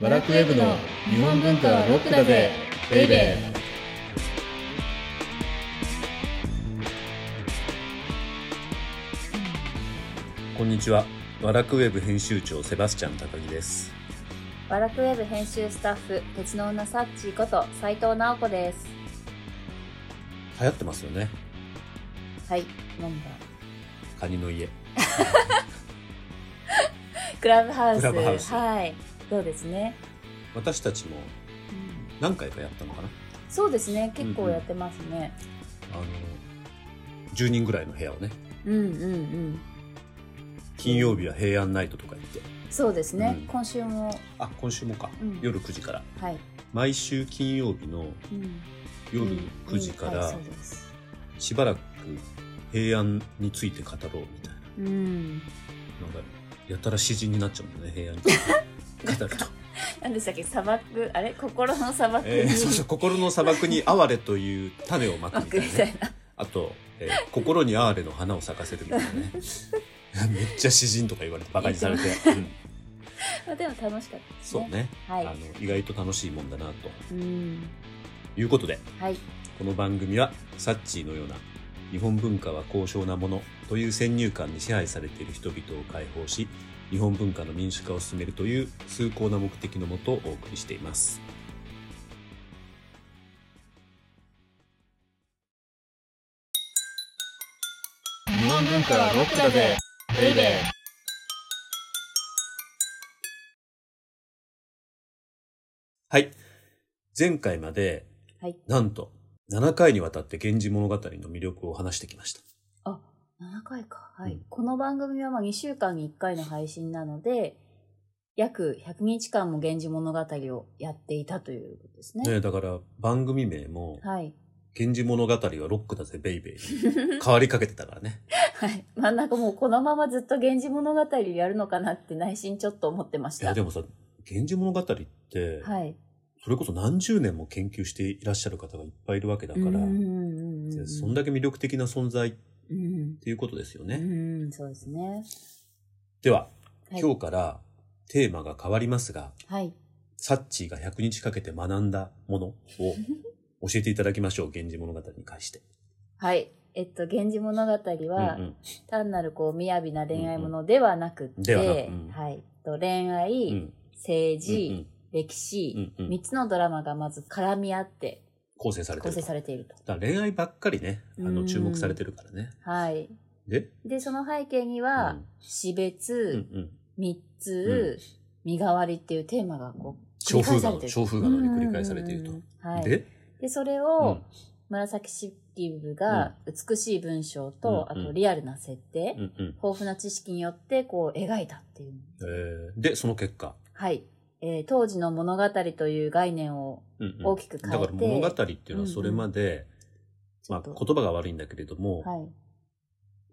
バラクウェブの日本文化はロックだぜベイベーこんにちは。ワラクウェブ編集長セバスチャン高木です。バラクウェブ編集スタッフ、鉄の女サッチーこと斉藤直子です。流行ってますよね。はい、なんだ？カニの家。クラブハウス。クラブハウスはい。そうですね。私たちもうん何回かやったのかな？そうですね。結構やってますね。あの、10人ぐらいの部屋をね、うんうんうん。金曜日は平安ナイトとか言って、そうですね。うん今週も、あ、今週もか、うん夜9時から。はい。毎週金曜日のうん夜うん9時からはいそうです。しばらく平安について語ろうみたいうん。な。なんか、やたら詩人になっちゃうんだね、平安に 語ると。何でしたっけ？砂漠、あれ？心の砂漠に、えーそうそう、心の砂漠に哀れという種をまくまみたいな、ね。たいな。あと、えー心に哀れの花を咲かせるみたいなね。めっちゃ詩人とか言われてバカにされて。うん まあでも楽しかったですね。そうね、はいあの。意外と楽しいもんだなとうん。いうことで、はい。この番組はサッチーのような日本文化は高尚なものという先入観に支配されている人々を解放し、日本文化の民主化を進めるという崇高な目的のもとお送りしています。日本文化はロックだぜベイベーはい。前回まで、はい。なんと7回にわたって源氏物語の魅力を話してきました。あ、7回か。はい。うんこの番組はまあ2週間に1回の配信なので、約100日間も源氏物語をやっていたということですね。ねだから番組名も、はい。源氏物語はロックだぜベイベーに 変わりかけてたからね。はい。まあなんかもうこのままずっと源氏物語をやるのかなって内心ちょっと思ってました。いやでもさ、源氏物語って、はい。それこそ何十年も研究していらっしゃる方がいっぱいいるわけだから。そんだけ魅力的な存在っうん。ていうことですようね。ん、そうですね。では、はい今日からテーマが変わりますが、はい。サッチーが100日かけて学んだものを教えていただきましょう。源氏物語に関して。はい。えっと、源氏物語は、うんうん単なるこう、雅な恋愛ものではなくって、ではなくうんはい。と恋愛、うん政治、うんうん歴史、うんうん三つのドラマがまず絡み合って構成されて構成。されていると。だ恋愛ばっかりね、あの、うん注目されてるからね。はい。で、で、その背景には、うん死うん別、うん。三つ、身代わりっていうテーマがこう、小風画の、繰り返されてる小風画のに繰り返されているとうん。はい。で、で、それうをん、紫式部が美しい文章と、うんうんあとリアルな設定、うんうん。豊富な知識によってこう描いたっていう。えーで、その結果。はい。えー当時の物語という概念をうんうん大きく変えて、だから物語っていうのはそれまで、まあちょっと言葉が悪いんだけれども、はい。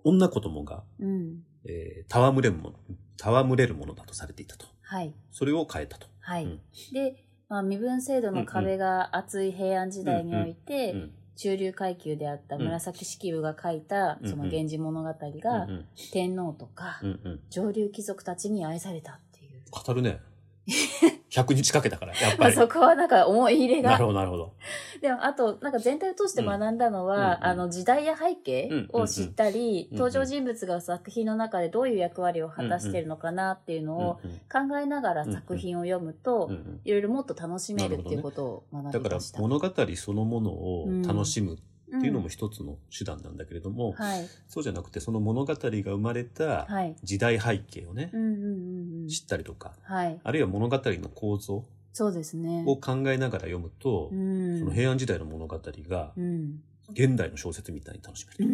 女子供が、うん。えー、戯れるもの、戯れるものだとされていたと。はい。それを変えたと。はい。うんで、まあ、身分制度の壁が厚い平安時代において、うん中流階級であった紫式部が書いた、うんその源氏物語が、うんうん天皇とか、うんうん上流貴族たちに愛されたっていう。語るね。100日かけたから、やっまあ、ぱり。そこはなんか思い入れが。なるほど、なるほど。でも、あと、なんか全体を通して学んだのは、うんうん。うんあの、時代や背景を知ったり、うんうん。登場人物が作品の中でどういう役割を果たしてるのかなっていうのをうんうん考えながら作品を読むと、うんうん。いろいろもっと楽しめるっていうことを学だからびました。物語そのものを楽しむっていうのもん一つの手段なんだけれども、はい。そうじゃなくてその物語が生まれたはい。時代背景をねう、んうんうんうん。知ったりとか、はい。あるいは物語の構造そうですね。を考えながら読むと、うん。その平安時代の物語がうん。現代の小説みたいに楽しめうる。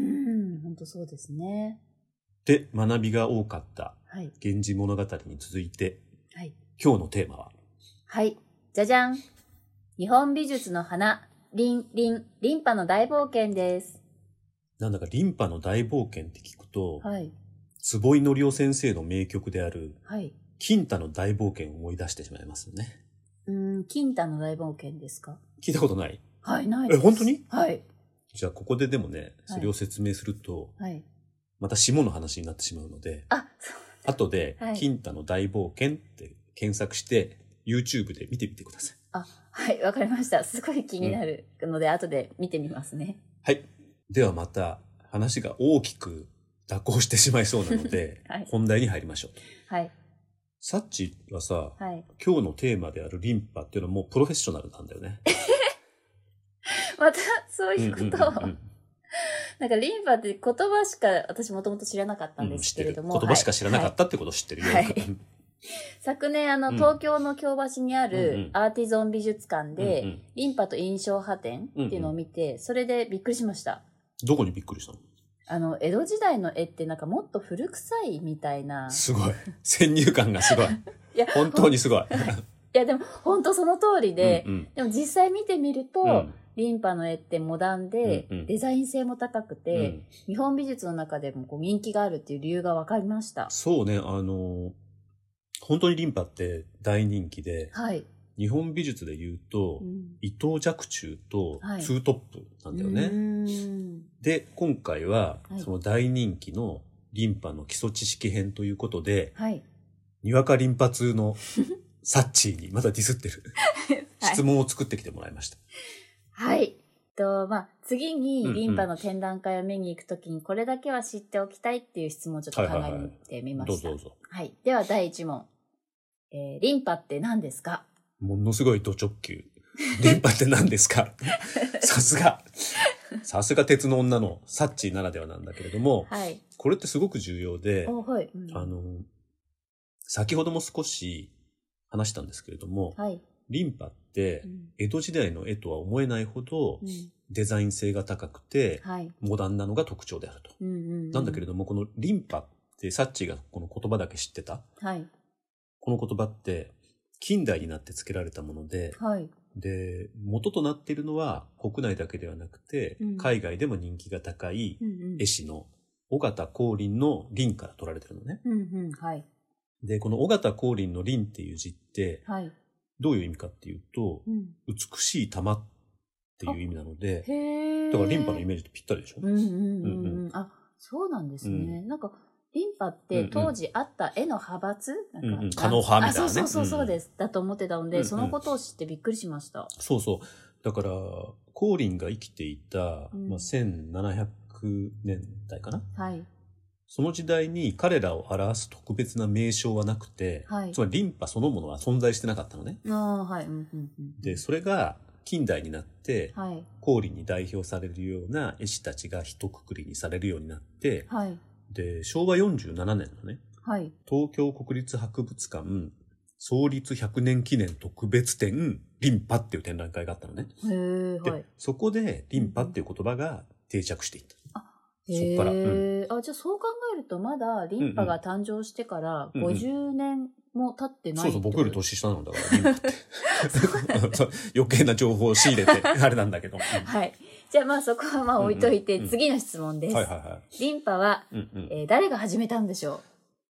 ん。本当そうですね。で、学びが多かったはい。源氏物語に続いて、はい。今日のテーマは、はい。じゃじゃん。日本美術の花、リン、リン、リンパの大冒険です。なんだかリンパの大冒険って聞くと、はい。坪井紀夫先生の名曲である、はい。金太の大冒険を思い出してしまいますよね。うーん、金太の大冒険ですか？聞いたことない？はい、ないです。え本当に？はい。じゃあここででもね、はいそれを説明すると、はい。また下の話になってしまうので、あ、そう。後ではい、金太の大冒険って検索して YouTube で見てみてください。あ、はい、わかりました。すごい気になるので、後で見てみますね。はい。ではまた話が大きく蛇行してしまいそうなので、はい本題に入りましょう。はい、サッチはさ、はい。今日のテーマであるリンパっていうのはもうプロフェッショナルなんだよね。また、そういうことを、うんうんうんなんかリンパって言葉しか私もともと知らなかったんですうん知ってるけれども。言葉しか知らなかはいったってことを知ってるよ。はいうん 昨年、あの、うん東京の京橋にあうんうるんアーティゾン美術館で、うんうんリンパと印象派展っていうのを見て、それでびっくりしました。どこにびっくりしたの？あの、江戸時代の絵ってなんかもっと古臭いみたいな。すごい。先入観がすごい。いや、本当にすごい。いや、でも本当その通りで、うんでも実際見てみると、うんリンパの絵ってモダンで、うんうんデザイン性も高くうて、ん日本美術の中でもこう人気があるっていう理由が分かりました。そうね、あの、本当にリンパって大人気で、はい。日本美術で言うと、うん伊藤若冲とはいツートップなんだよね。うーんで、今回ははいその大人気のリンパの基礎知識編ということで、はい。にわかリンパ通の サッチーにまだディスってる はい質問を作ってきてもらいました。はい。と、まあ、次にリンパの展覧会を見に行くときにこれだけは知っておきたいっていう質問をちょっと考はいはいはいえてみました。どうぞどうぞ。はい。では第1問。えーリンパって何ですか？ものすごいド直球。リンパって何ですか？さすが。さすが鉄の女のサッチーならではなんだけれども、はい。これってすごく重要で、おはい。うんあの、先ほども少し話したんですけれども、はい。リンパってうん江戸時代の絵とは思えないほどうんデザイン性が高くてはい。モダンなのが特徴であると。なんだけれども、このリンパってサッチーがこの言葉だけ知ってたはい。この言葉って近代になって付けられたもので、はい。で、元となっているのは国内だけではなくて、うん海外でも人気が高いうんうん絵師の尾形光琳の琳から取られてるのね。うんうん。はい。で、この尾形光琳の琳っていう字ってはい。どういう意味かっていうと、うん。美しい玉っていう意味なので。だからリンパのイメージとぴったりでしょ、うんうんうんうんうん。あ、そうなんですね。なんか、リンパって当時あった絵の派閥？うんうんか狩野派みたいなねあそうそうそうそううんです。だと思ってたので、うんうんそのことを知ってびっくりしました。そうそう。だから、光琳が生きていた、うんまあ、1700年代かなはい。その時代に彼らを表す特別な名称はなくて、はいつまりリンパそのものは存在してなかったのね。ああ、はい。うんうんうん。で、それが近代になって、はい。光琳に代表されるような絵師たちが一括りにされるようになって、はい。で、昭和47年のね、はい。東京国立博物館創立100年記念特別展リンパっていう展覧会があったのね。はい。そこでリンパっていう言葉が定着していった。そへっからえ、あ、じゃあそう考えるとまだリンパが誕生してからうんうん50年も経ってないそうそう、僕よりと。年下なんだから、リンパって。余計な情報を仕入れて、あれなんだけど。うんはい。じゃあまあそこはまあ置いといて、次の質問です。はいはいはリンパは、い。うんうんえー誰が始めたんでしょ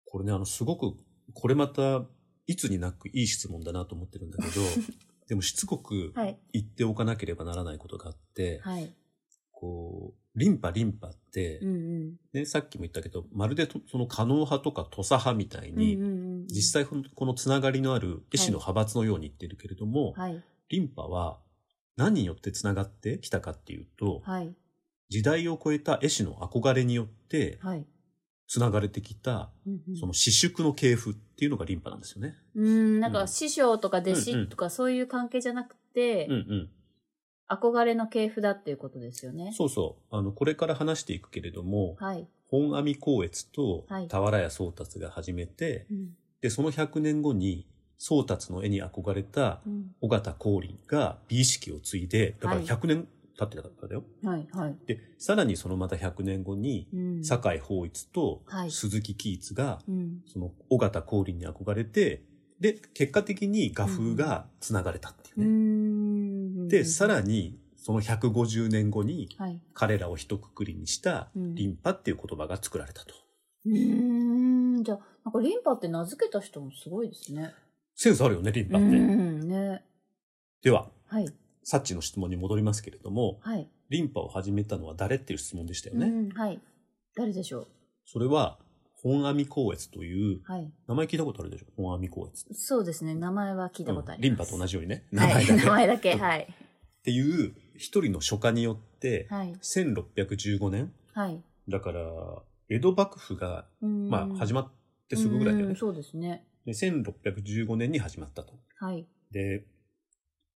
これね、あの、すごく、これまた、いつになくいい質問だなと思ってるんだけど、でもしつこく。言っておかなければならないことがあって、はい。こう、リンパリンパって、うんうん。ね、さっきも言ったけど、まるでとその可能派とか土佐派みたいに、うんうんうん、実際このこのつながりのある絵師の派閥のように言ってるけれども、はい。リンパは何によってつながってきたかっていうと、はい。時代を超えた絵師の憧れによってはい。つながれてきた、うんうんその私淑の系譜っていうのがリンパなんですよね。うん、なんうんか師匠とか弟子とかそういう関係じゃなくて、うんうん。憧れの系譜だっていうことですよね。そうそう。あの、これから話していくけれども、はい。本阿弥光悦とはい俵屋宗達が始めて、うん。で、その100年後に宗達の絵に憧れたうん。尾形光琳が美意識を継いで、だからはい100年経ってたからだよ。はい。はい。で、さらにそのまた100年後に、うん。酒井法一とはい鈴木喜一が、うん。その尾形光琳に憧れて、で、結果的に画風が繋がれたっていううね。ん。で、さに。らに、その150年後に、はい。彼らを一括りにした、うんリンパっていう言葉が作られたと。うーん。じゃあ、なんかリンパって名付けた人もすごいですね。センスあるよね、リンパうって。ん。ね。では、はい。サッチの質問に戻りますけれども、はい。リンパを始めたのは誰っていう質問でしたよね。うん。はい。誰でしょう？それは、本阿弥光悦という、はい。名前聞いたことあるでしょ？本阿弥光悦。そうですね。名前は聞いたことあります。うんリンパと同じようにね。名はい。前だけ。名前だけ。うんはい。っていう一人の書家によって、はい。1615年、はい。だから、江戸幕府が、まあ、始ままってすぐぐらいだよね。そうですね。で1615年に始まったと。はい。で、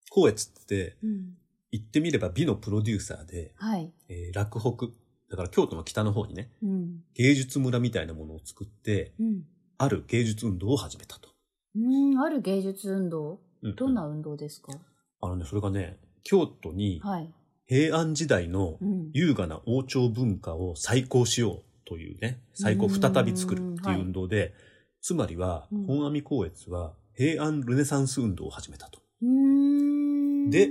光悦ってうん。言ってみれば美のプロデューサーで、はい。えー洛北、だから京都の北の方にね、うん。芸術村みたいなものを作って、うん。ある芸術運動を始めたと。うん、ある芸術運動？うんどんな運動ですか、あのね、それがね、京都にはい。平安時代のうん。優雅な王朝文化を再興しようというね、再興うん再び作るってはいいう運動で、つまりはうん、本阿弥光悦は平安ルネサンス運動を始めたと。で、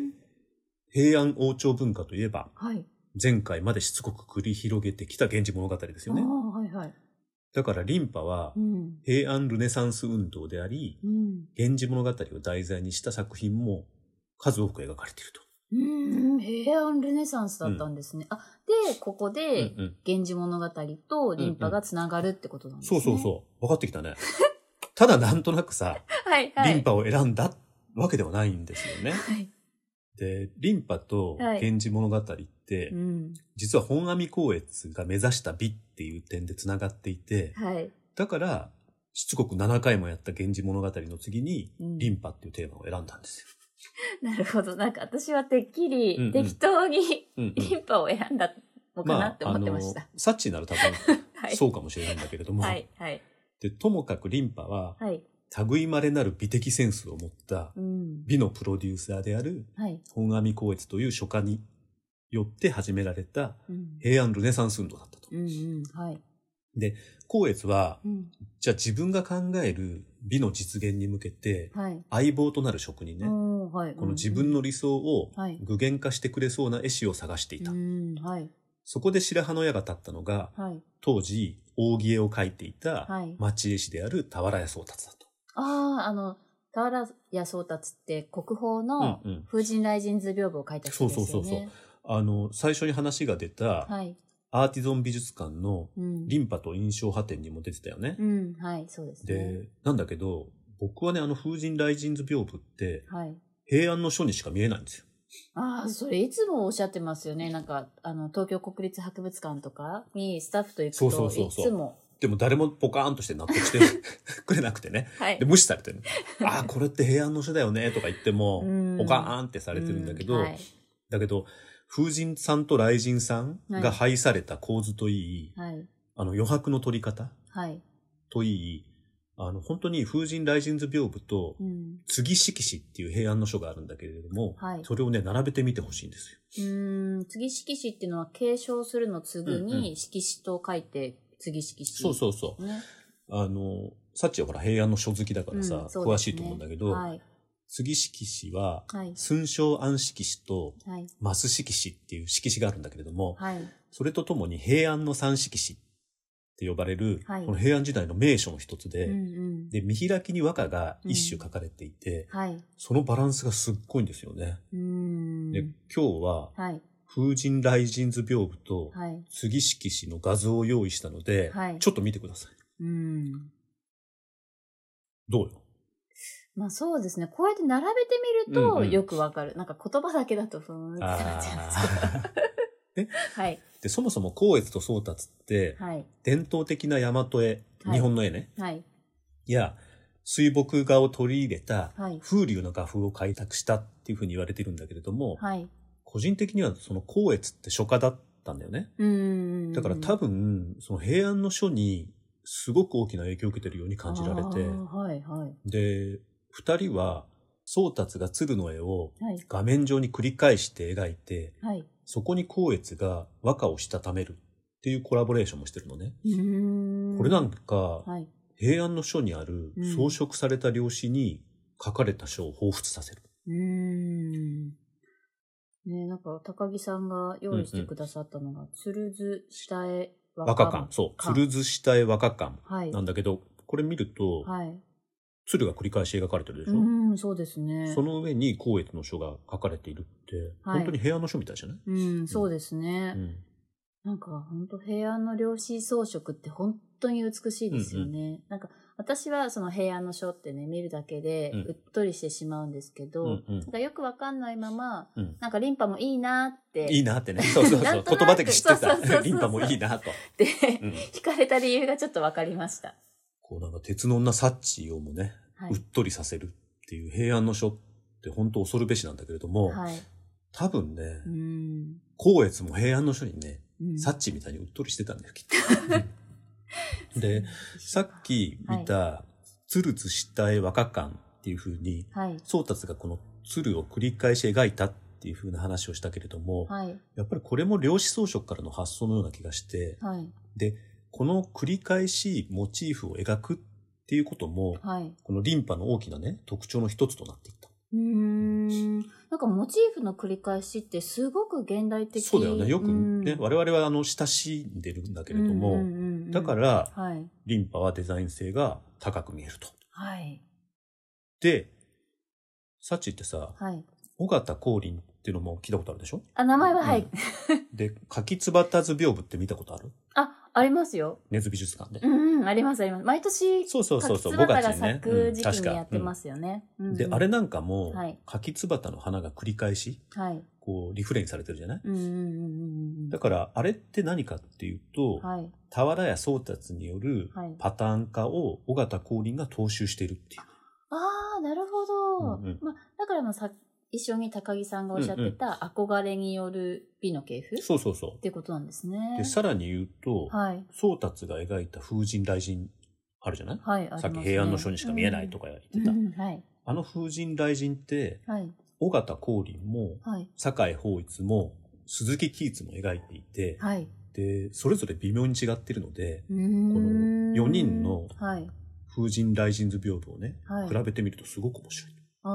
平安王朝文化といえば、はい。前回までしつこく繰り広げてきた源氏物語ですよねはいはい。だからリンパはうん。平安ルネサンス運動であり、うん。源氏物語を題材にした作品も数多く描かれていると。うーん、平安ルネサンスだったんですね。あ、で、ここで、うんうん源氏物語とリンパがつながるってことなんですね。そうそうそう。分かってきたね。ただなんとなくさ、う。はいはい。リンパを選んだわけではないんですよね。はい。で、リンパとはい源氏物語って、うん。実は本阿弥光悦が目指した美っていう点で繋がっていて、はい。だから、しつこく7回もやった源氏物語の次に、うんリンパっていうテーマを選んだんですよ。なるほど。なんか私はてっきり、うんうん適当にうんうんリンパを選んだのかなって思ってました。あの、サッチなら多分、はい。そうかもしれないんだけれども、はい。はい。で、ともかくリンパは、はい。類まれなる美的センスを持ったうん。美のプロデューサーであるはい。本阿弥光悦という書家によって始められたうん。平安ルネサンス運動だったと。うんうん。はい。光悦は、うん。じゃあ自分が考える美の実現に向けて、はい。相棒となる職人ね、はい。この自分の理想をはい具現化してくれそうな絵師を探していた。うん。はい。そこで白羽の矢が立ったのが、はい。当時、扇絵を描いていたはい町絵師である俵屋宗達だと。ああ、あの、俵屋宗達って国宝のうんうん風神雷神図屏風を書いた人ですよね。そうそうそうそうあの、最初に話が出た、はい。アーティゾン美術館のうん。リンパと印象派展にも出てたよね。うん。はい。そうですね。で、なんだけど、僕はね、あの風神雷神図屏風って、はい。平安の書にしか見えないんですよ。ああ、それいつもおっしゃってますよね。なんか、あの、東京国立博物館とかにスタッフと行くと、そうそうそうそういつも。でも誰もポカーンとして納得して くれなくてね。はいで、。無視されてる。ああ、これって平安の書だよね、とか言ってもうん、ポカーンってされてるんだけど、うはい。だけど、風神さんと雷神さんが配された構図といい、はい。あの余白の取り方はい。といい、あの、本当に風神雷神図屏風とう、ん。次色紙っていう平安の書があるんだけれども、はいそれをね、並べてみてほしいんですよ。うーん、次色紙っていうのは継承するの次うんうんに色紙と書いて次色紙。そうそうそう。ね。あの、サッチはほら平安の書好きだからさ、うんね詳しいと思うんだけど、はい。次色紙は、はい。寸章暗色紙とはい。マス色紙っていう色紙があるんだけれども、はい。それとともに平安の三色紙って呼ばれる、はいこの平安時代の名所の一つで、うんうん。で、見開きに和歌が一首書かれていて、はい。そのバランスがすっごいんですよね。で、今日は、はい。風神雷神図屏風とはい。次色紙の画像を用意したので、はいちょっと見てください。うん。どうよ？まあそうですね。こうやって並べてみるとうんうんよくわかる。なんか言葉だけだとふーんってなっちゃうんですけど。はい。で、そもそも光悦と宗達って、はい。伝統的な大和絵、はい日本の絵ね、はい。いや、水墨画を取り入れたはい風流の画風を開拓したっていうふうに言われているんだけれども、はい。個人的にはその光悦って書家だったんだよね。うーん。だから多分、その平安の書にすごく大きな影響を受けてるように感じられてはいはい。で、二人は宗達が鶴の絵をはい。画面上に繰り返して描いて、はい。そこに光悦が和歌をしたためるっていうコラボレーションもしてるのね。これなんか、はい。平安の書にあるうん装飾された料紙に書かれた書を彷彿させる。うーん。ねなんか、高木さんが用意してくださったのが、つるず下絵和歌館。そう。鶴図下絵和歌館はい。なんだけど、これ見ると、はい。鶴が繰り返し描かれてるでしょ、うーん、そうですね。その上に光悦の書が書かれているって、はい本当に平安の書みたいじゃない、うん、そうですね。うんなんか本当平安の量子装飾って本当に美しいですよね。なんか私はその平安の書ってね、見るだけでうんうっとりしてしまうんですけど、うんうんなんかよくわかんないまま、うんなんかリンパもいいなって、いいなってね。そうそうそう。言葉的に知ってた。リンパもいいなと。で、うん惹かれた理由がちょっとわかりました。こうなんか鉄の女サッチーをもね、はいうっとりさせるっていう平安の書って本当恐るべしなんだけれども、はい。多分ねう、ん。光悦も平安の書にね、うんサッチーみたいにうっとりしてたんだよ、きっと。で、さっき見た、つるつしたえ和歌館っていう風に、はい。宗達がこの鶴を繰り返し描いたっていう風な話をしたけれども、はい。やっぱりこれも量子装飾からの発想のような気がして、はい。で、この繰り返しモチーフを描くっていうことも、はい。このリンパの大きなね、特徴の一つとなっていった。うーん。なんかモチーフの繰り返しってすごく現代的そうだよね。よくね、うん我々はあの、親しんでるんだけれども、うんうんうんうんだから、はい。リンパはデザイン性が高く見えると。はい。で、サチってさ、はい。尾形光琳っていうのも聞いたことあるでしょ？あ、名前ははい。で、柿つばた図屏風って見たことある？あ、ありますよ。根津美術館で。うんうん、ありますあります。毎年、そうそうそうそう、5柿つばたが月にね咲。く時期にやってますよね。で、あれなんかも、はい柿つばたの花が繰り返し、はい。こう、リフレインされてるじゃない？うんうんうんうんうん。だから、あれって何かっていうと、はい。俵屋宗達によるはいパターン化を尾形光琳が踏襲しているっていう。ああ、なるほど。まあ、だからまあさ、一緒に高木さんがおっしゃってた憧れによる美の系譜？っそうそうそていうことなんですねう。。で、さらに言うと、はい。宗達が描いた風神雷神あるじゃない、はい、ねさっき平安の書にしか見えないとか言ってた。うんうんはい。あの風神雷神って、はい。尾形光琳も、はい。酒井抱一も、鈴木其一も描いていて、はい。で、それぞれ微妙に違ってるので、この四人のはい。風神雷神図屏風をね、はい比べてみるとすごく面白い。あ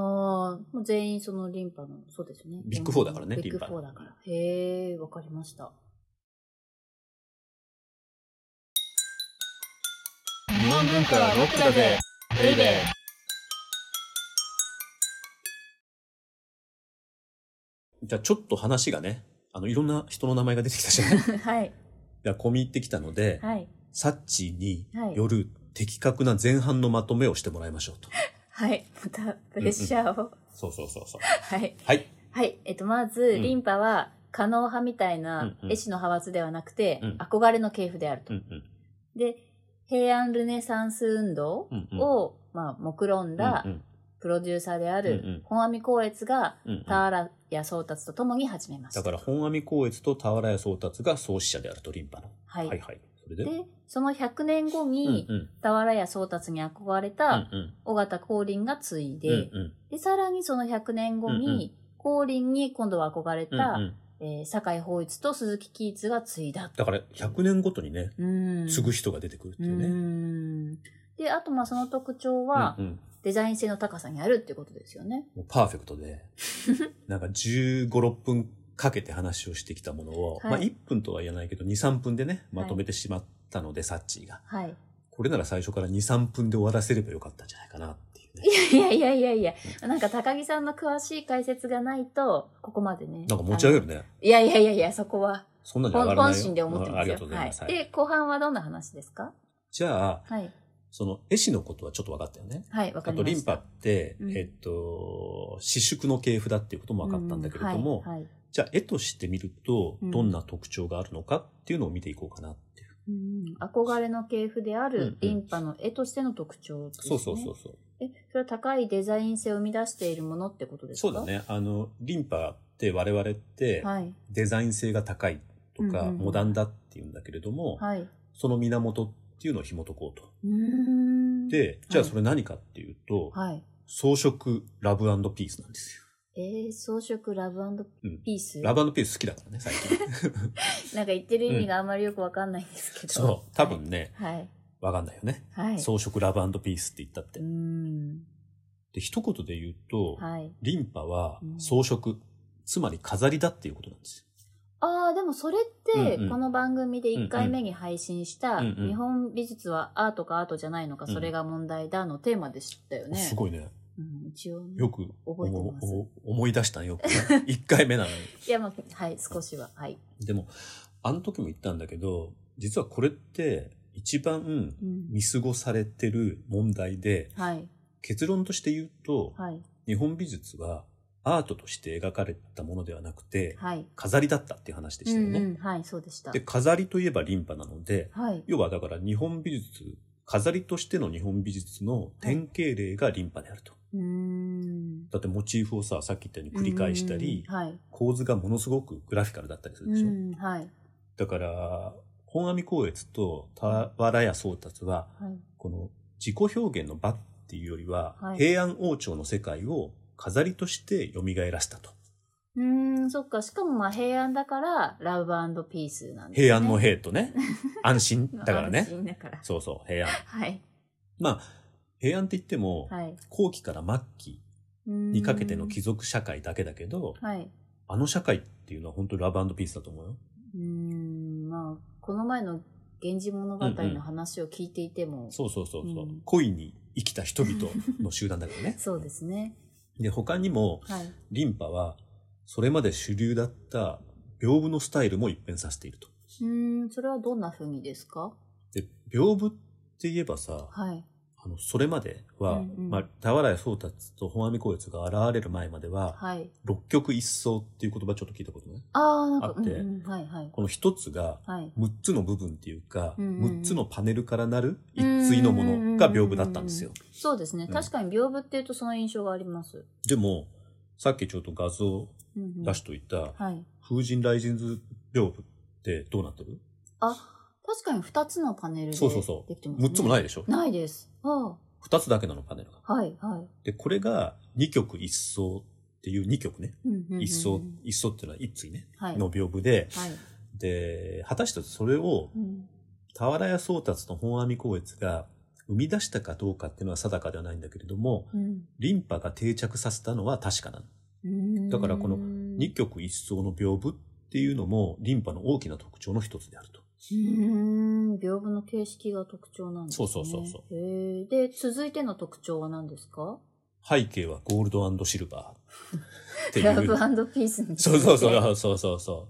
あ、もう全員その琳派の、そうですよね。 Big Four だからね Big 琳派 Four だから。へえ、わかりました。日本文化はロックだぜベイベーじゃあちょっと話がね、あの、いろんな人の名前が出てきたじゃない？はい。じゃあ込み入ってきたので、はい。サッチーにはいよる的確な前半のまとめをしてもらいましょうと。はい。また、プレッシャーを。そうそうそうそう。はい。はい。はい。えっと、まず、うんリンパは、可能派みたいなうんうん絵師の派閥ではなくて、うん憧れの系譜であると。うんうん。で、平安ルネサンス運動うんうんを、まあ、目論んだうんうんプロデューサーであうんうんる本阿弥光悦が、うんうん田原谷宗達と共に始めました。だから本阿弥光悦と俵屋宗達が創始者であると、リンパの。はい。はいはい。で？で、その100年後に、うんうん田原谷宗達に憧れうんたうん尾形光琳が継いで、うんうんで、さらにその100年後に、光琳に今度は憧れた、うんうんえー酒井法一と鈴木喜一が継いだ。だから100年ごとにね、うん。継ぐ人が出てくるっていうね。うん。で、あとまあその特徴は、うんうんデザイン性の高さにあるっていうことですよね。もうパーフェクトで、なんか15、6分かけて話をしてきたものを、はいまあ1分とは言わないけど2、3分でね、まとめてしまったので、サッチーが。はい。これなら最初から2、3分で終わらせればよかったんじゃないかなっていうね。いやいやいやいやいや、なんか高木さんの詳しい解説がないと、ここまでね。なんか持ち上げるね。ね。いやいやいやいや、そこはそんなんじゃ上がらないよ。本心で思ってますよ。あありがとうございます。は。はいいで、後半はどんな話ですか？じゃあ、はい。その絵師のことはちょっと分かったよね。はい、わかあとリンパ。って、うんえっと、私縮の系譜だっていうことも分かったんだけれども、うんはいはいじゃあ絵として見ると、うんどんな特徴があるのかっていうのを見ていこうかなっていう。うん憧れの系譜であうんうんるリンパの絵としての特徴ですね。そうそうそうそう。え、それは高いデザイン性を生み出しているものってことですか？そうだ。ね。あの、リンパって我々ってはい。デザイン性が高いとか、うんうんうんモダンだっていうんだけれども、はい。うその源っていうのを紐解こうと。ーん。で、じゃあそれ何かっていうと、はい。装飾ラブピースなんですよ。えー、装飾ラブうんピース、ラブピース好きだからね、最近。なんか言ってる意味があんまりよくわかんないんですけど。そう、多分ね、はい。わかんないよね。はい。装飾ラブピースって言ったって。で、一言で言うと、はい。リンパはうん装飾、つまり飾りだっていうことなんですよ。ああ、でもそれって、うんうんこの番組で1回目に配信した、うんうん日本美術はアートかアートじゃないのか、うんそれが問題だのテーマでしたよね。すごいね。うん、一応ね、よく覚えてますおお思い出したねよくね。一回目なのに。いや、まあ、はい、少しは。はい。でも、あの時も言ったんだけど、実はこれって一番うん。見過ごされてる問題で、はい。結論として言うと、はい。日本美術はアートとして描かれたものではなくて、はい。飾りだったっていう話でしたよね。うんうん。はい、そうでしたで、。飾りといえばリンパなので、はい。要はだから日本美術、飾りとしての日本美術の典型例がリンパであると。だってモチーフをさ、さっき言ったように繰り返したり、うんはい。構図がものすごくグラフィカルだったりするでしょ？うん、はい。だから、本阿弥光悦と俵屋宗達は、はい。この自己表現の場っていうよりは、はい平安王朝の世界を飾りとして蘇らせたと。うーん、そっか。しかもまあ平安だから、ラブピースなんですね。平安の平とね、安心だから安ね。心だから。そうそう、平安。はい。まあ、平安って言っても、はい。後期から末期ににかけての貴族社会だけだけど、はい。あの社会っていうのは本当にラブピースだと思うよ。うーん、まあ、この前の源氏物語の話を聞いていても、そうそうそうそう、うん恋に生きた人々の集団だからね。そうですね。で、他にも、はい。リンパは、それまで主流だった屏風のスタイルも一変させていると。うーん、それはどんな風にですか？で、屏風って言えばさ、はい。あの、それまでは、うんうんまあ、俵屋宗達と本阿弥光悦が現れる前までは、はい。六曲一層っていう言葉ちょっと聞いたことね。ああ、なんか、あってうんうん、はいはい。この一つが、はい。六つの部分っていうか、うんうんうん六つのパネルからなる一対のものが屏風だったんですよ。そうですね。うん確かに屏風っていうとその印象があります。でも、さっきちょっと画像出しといた、はい。風神雷神図屏風ってどうなってる？あ、確かに2つのパネルでそうそうそうできてますね。六つもないでしょ？ないです。あ二つだけなのパネルが。あ、はい、はい。で、これが二曲一層っていう二曲ね。うんうんうんうん一層、一層っていうのは一対ね。はい。の屏風で、はい。で、果たしてそれをうん俵屋宗達の本阿弥光悦が生み出したかどうかっていうのは定かではないんだけれども、うんリンパが定着させたのは確かなの。だからこの二曲一層の屏風っていうのもリンパの大きな特徴の一つであると。うーん、屏風の形式が特徴なんですね。そうそうそうそへえ。で、続いての特徴は何ですか？背景はゴールドシルバー ってラブ。ピースにそうそうそはうそうそうそ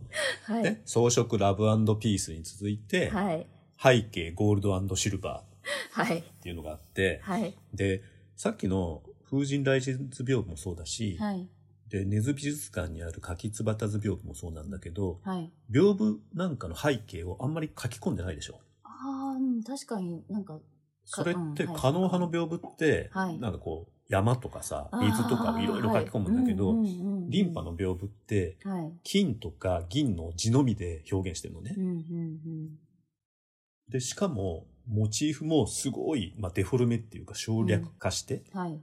う。い。ね、装飾ラブピースに続いて、はい。背景ゴールドシルバーはい。っていうのがあって、はい。で、さっきの風神雷神図屏風もそうだし、はい。で、根津美術館にある柿つばた図屏風もそうなんだけど、はい。屏風なんかの背景をあんまり書き込んでないでしょ。あ確かになんか、それって、可能派の屏風って、はいなんかこう、山とかさ、水とかをいろいろ書き込むんだけど、リンパの屏風って、はい。金とか銀の字のみで表現してるのねう。んうんで、しかも、モチーフもすごい、まあ、デフォルメっていうか省略化して、うん。はい。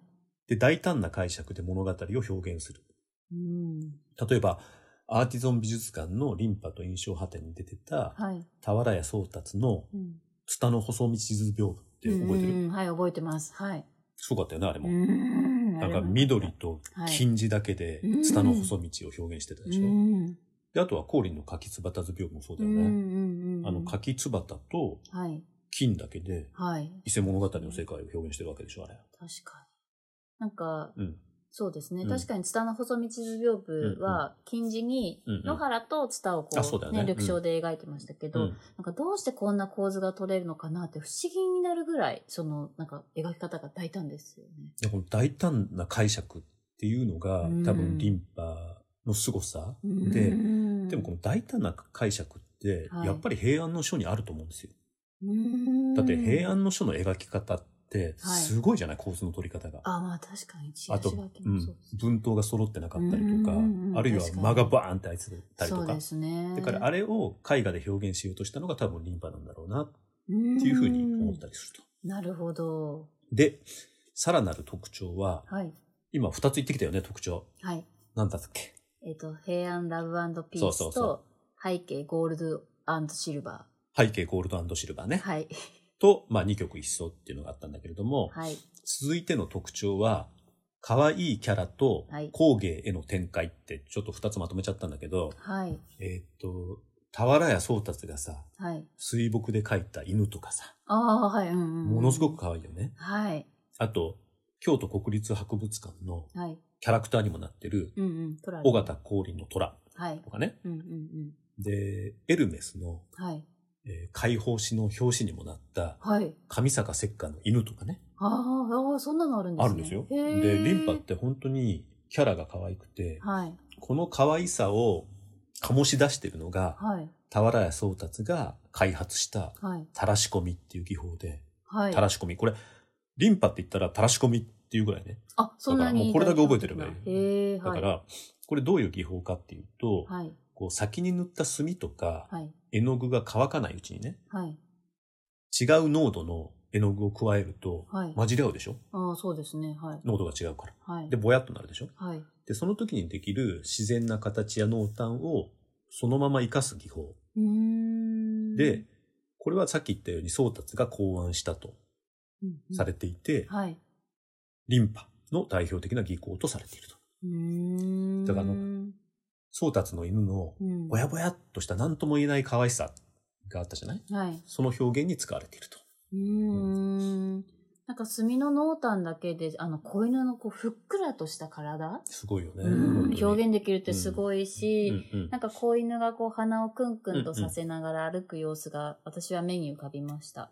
で、大胆な解釈で物語を表現する。うん。例えば、アーティゾン美術館のリンパと印象派展に出てた、はい。俵屋宗達のうんツタの細道図屏風って覚えてる、うんはい、覚えてます。はい。すごかったよね、あれも。んなんか緑と金字だけではいツタの細道を表現してたでしょ？うん。で、あとは光琳の柿つばた図屏風もそうだよね。うんうんうん。あの柿つばたとはい。金だけではい。伊勢物語の世界を表現してるわけでしょ、あれ。確かに。なんか、うん。そうですね。うん確かに、ツタの細道図屏風は、金字に野原とツタをこう、ねね、緑章で描いてましたけど、うんなんかどうしてこんな構図が取れるのかなって不思議になるぐらい、その、なんか描き方が大胆ですよね。でこの大胆な解釈っていうのが、うん多分リンパの凄さうんで、うんでもこの大胆な解釈って、はいやっぱり平安の書にあると思うんですよ。うんだって平安の書の描き方って、はいすごいじゃない、構図の取り方が。あ、まあ確かに、あと、うん文頭が揃ってなかったりとかあるいは間がバーンって開いてたりとかそうで。すね。だからあれを絵画で表現しようとしたのが多分リンパなんだろうなっってていうふうに思ったりすると。なるほど。で、さらなる特徴は、はい。今二つ言ってきたよね、特徴。はい。なんだったっけ？えっ、と、平安ラブピースと、背景ゴールドシルバ背景ゴールドシルバーね。ー。はい。と、まあ二曲一層っていうのがあったんだけれども、はい。続いての特徴は、可愛いキャラとはい工芸への展開ってちょっと二つまとめちゃったんだけど、はい。えーっと、俵屋宗達がさ、はい。水墨で描いた犬とかさ、ああ、はい。うんうんうん。ものすごく可愛いよね。はい。あと、京都国立博物館のはい。キャラクターにもなってる、尾形光琳の虎はい。とかね。で、エルメスの、はい。えー解放誌の表紙にもなった、はい。上坂石火の犬とかね、あーあー、そんなのあるんですね。あるんですよ。で、リンパって本当にキャラが可愛くて、はい。この可愛さを醸し出してるのが、はい。俵屋宗達が開発した、はい。たらし込みっていう技法で、はい。たらし込み。これ、リンパって言ったらたらし込みっていうぐらいね。あ、そんなに。だからもうこれだけ覚えてればいい。だから、これどういう技法かっていうと、はい。こう先に塗った墨とか、はい。絵の具が乾かないうちにね、はい。違う濃度の絵の具を加えると、はい混じり合うでしょ？ああ、そうですね。はい。濃度が違うから。はいで、。ぼやっとなるでしょ？はい。で、その時にできる自然な形や濃淡をそのまま活かす技法。うーん。で、これはさっき言ったように宗達が考案したとうんうん、されていて、はい。リンパの代表的な技巧とされていると。だからあの宗達の犬のうん、ぼやぼやっとした何とも言えない可愛さがあったじゃない？はい。その表現に使われていると。うーん。なんか墨の濃淡だけで、あの、子犬のこう、ふっくらとした体、すごいよね。表現できるってすごいし、なんか子犬がこう鼻をクンクンとさせながら歩く様子が私は目に浮かびました。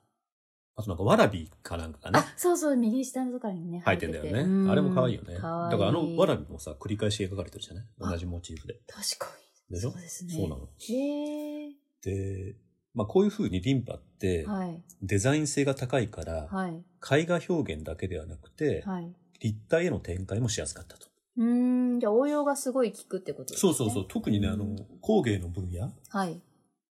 あとなんかわらびかなんかがねあ、、そうそう、右下のところにね、入ってんだよね。うんあれも可愛いよね。可愛いだからあのわらびもさ、繰り返し描かれてるじゃない？あ同じモチーフで。確かに。でしょ？そうですね。そうなの。へえ。で、まあこういう風にリンパってはい。デザイン性が高いから、はい。絵画表現だけではなくて、はい。立体への展開もしやすかったと。うーん、じゃあ応用がすごい効くってことですね。そうそうそう。特にね、あの、工芸の分野、はい。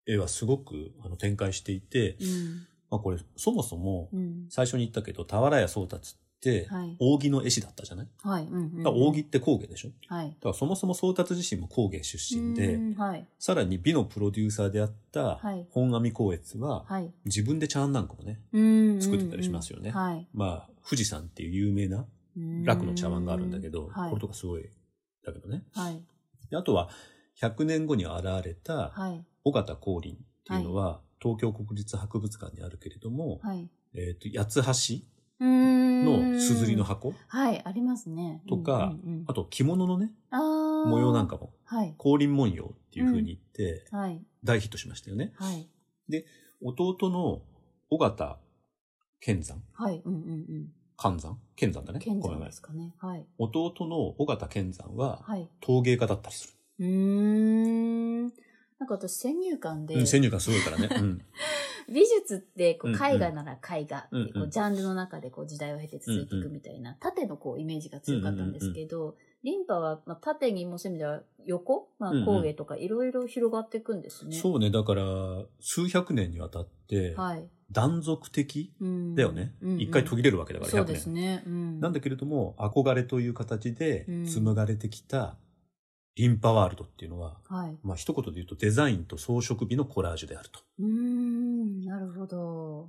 絵はすごくあの展開していて、うん。まあこれ、そもそも、うん。最初に言ったけど、俵屋宗達ってはい、扇の絵師だったじゃない、はい。うん、扇って工芸でしょ？だはい。からそもそも宗達自身も工芸出身で、うんはい。さらに美のプロデューサーであったはい本阿弥光悦は、はい。自分でチャーンなんかもね、うん。作ってたりしますよねうんはい。まあ、富士山っていう有名な楽の茶碗があるんだけど、はいこれとかすごい、だけどね。はい。であとは、100年後に現れた、はい。尾形光琳っていうのは、東京国立博物館にあるけれども、はい。えっ、と、八つ橋のすずりの箱、はい、ありますね。とかうんうんうんあと着物のね、模様なんかも、はい。光琳文様っていう風に言って、はい。大ヒットしましたよね。はい。弟の尾形健山はい。うんうんうん。寒山？健山だね。賢者ごめんごめんですかね。はい。弟の尾形健山ははい。陶芸家だったりする。うーん。なんか私先入観で、うん、先入観すごいからね。うん。美術ってこううんうん絵画なら絵画ってうんうんこうジャンルの中でこう時代を経て続いていくみたいな縦のこうイメージが強かったんですけど、リンパはまあ縦にもそういう意味では横、まあ、うんうん工芸とかいろいろ広がっていくんですね。そうね。だから、数百年にわたって、はい。断続的うんだよね。うんうん一回途切れるわけだから、100そうです年。ね。うん、なんだけれども、憧れという形でうん紡がれてきたリンパワールドっていうのは、はい。まあ一言で言うとデザインと装飾美のコラージュであると。うーん、なるほど。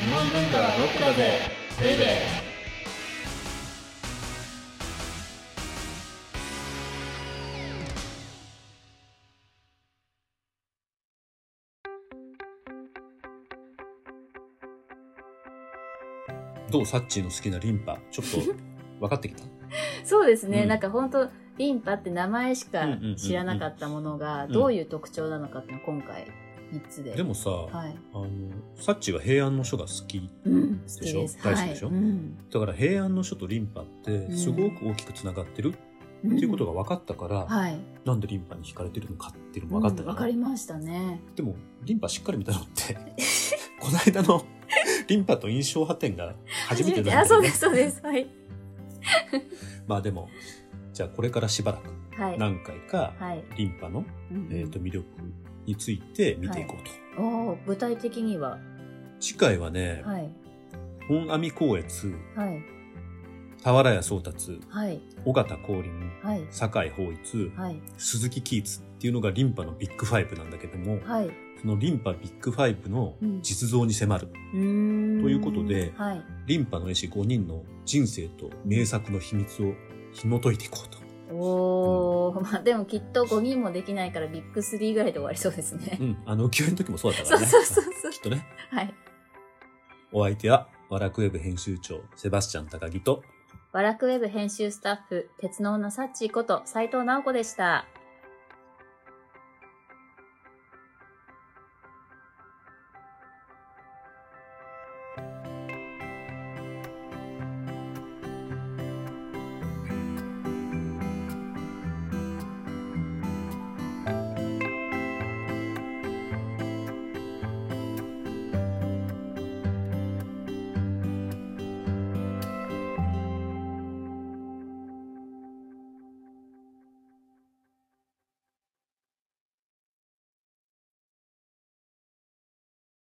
日本文化はロックだぜベイベーどうサッチーの好きなリンパ、ちょっと分かってきた？そうですね。うんなんか本当リンパって名前しかうんうんうんうん知らなかったものがうんどういう特徴なのかっていうのを今回3つで。でもさ、はい。あの、サッチーは平安の書が好き。でしょ？きです。大好きでしょ？はいうんだから平安の書とリンパってすごく大きくつながってる？っていうことが分かったから、はい。なんでリンパに惹かれてるのかっていうのも分かったうんわじゃないかりましたね。でも、リンパしっかり見たのって、この間のリンパと印象派展が初めてだよねあ、そうです、そうです。はい。まあでも、じゃあこれからしばらくはい。何回かはい。リンパの、うんうんえー、と魅力について見ていこうと。おー具体的には？次回はね、はい。本阿弥光悦、はい。俵屋宗達、はい。尾形光琳、はい。酒井法一、はい。鈴木キーツっていうのがリンパのビッグファイブなんだけども、はい。そのリンパビッグファイブのうん実像に迫る。うーんということではい。リンパの絵師5人の人生と名作の秘密を紐解いていこうと。おー、まあでもきっと5人もできないからビッグ3ぐらいで終わりそうですね。うん。あの、浮世絵の時もそうだったそうからね。そうそうそうきっとね。はい。お相手は、ワラクウェブ編集長、セバスチャン高木と、ワラクウェブ編集スタッフ、鉄の女サッチーこと斉藤直子でした。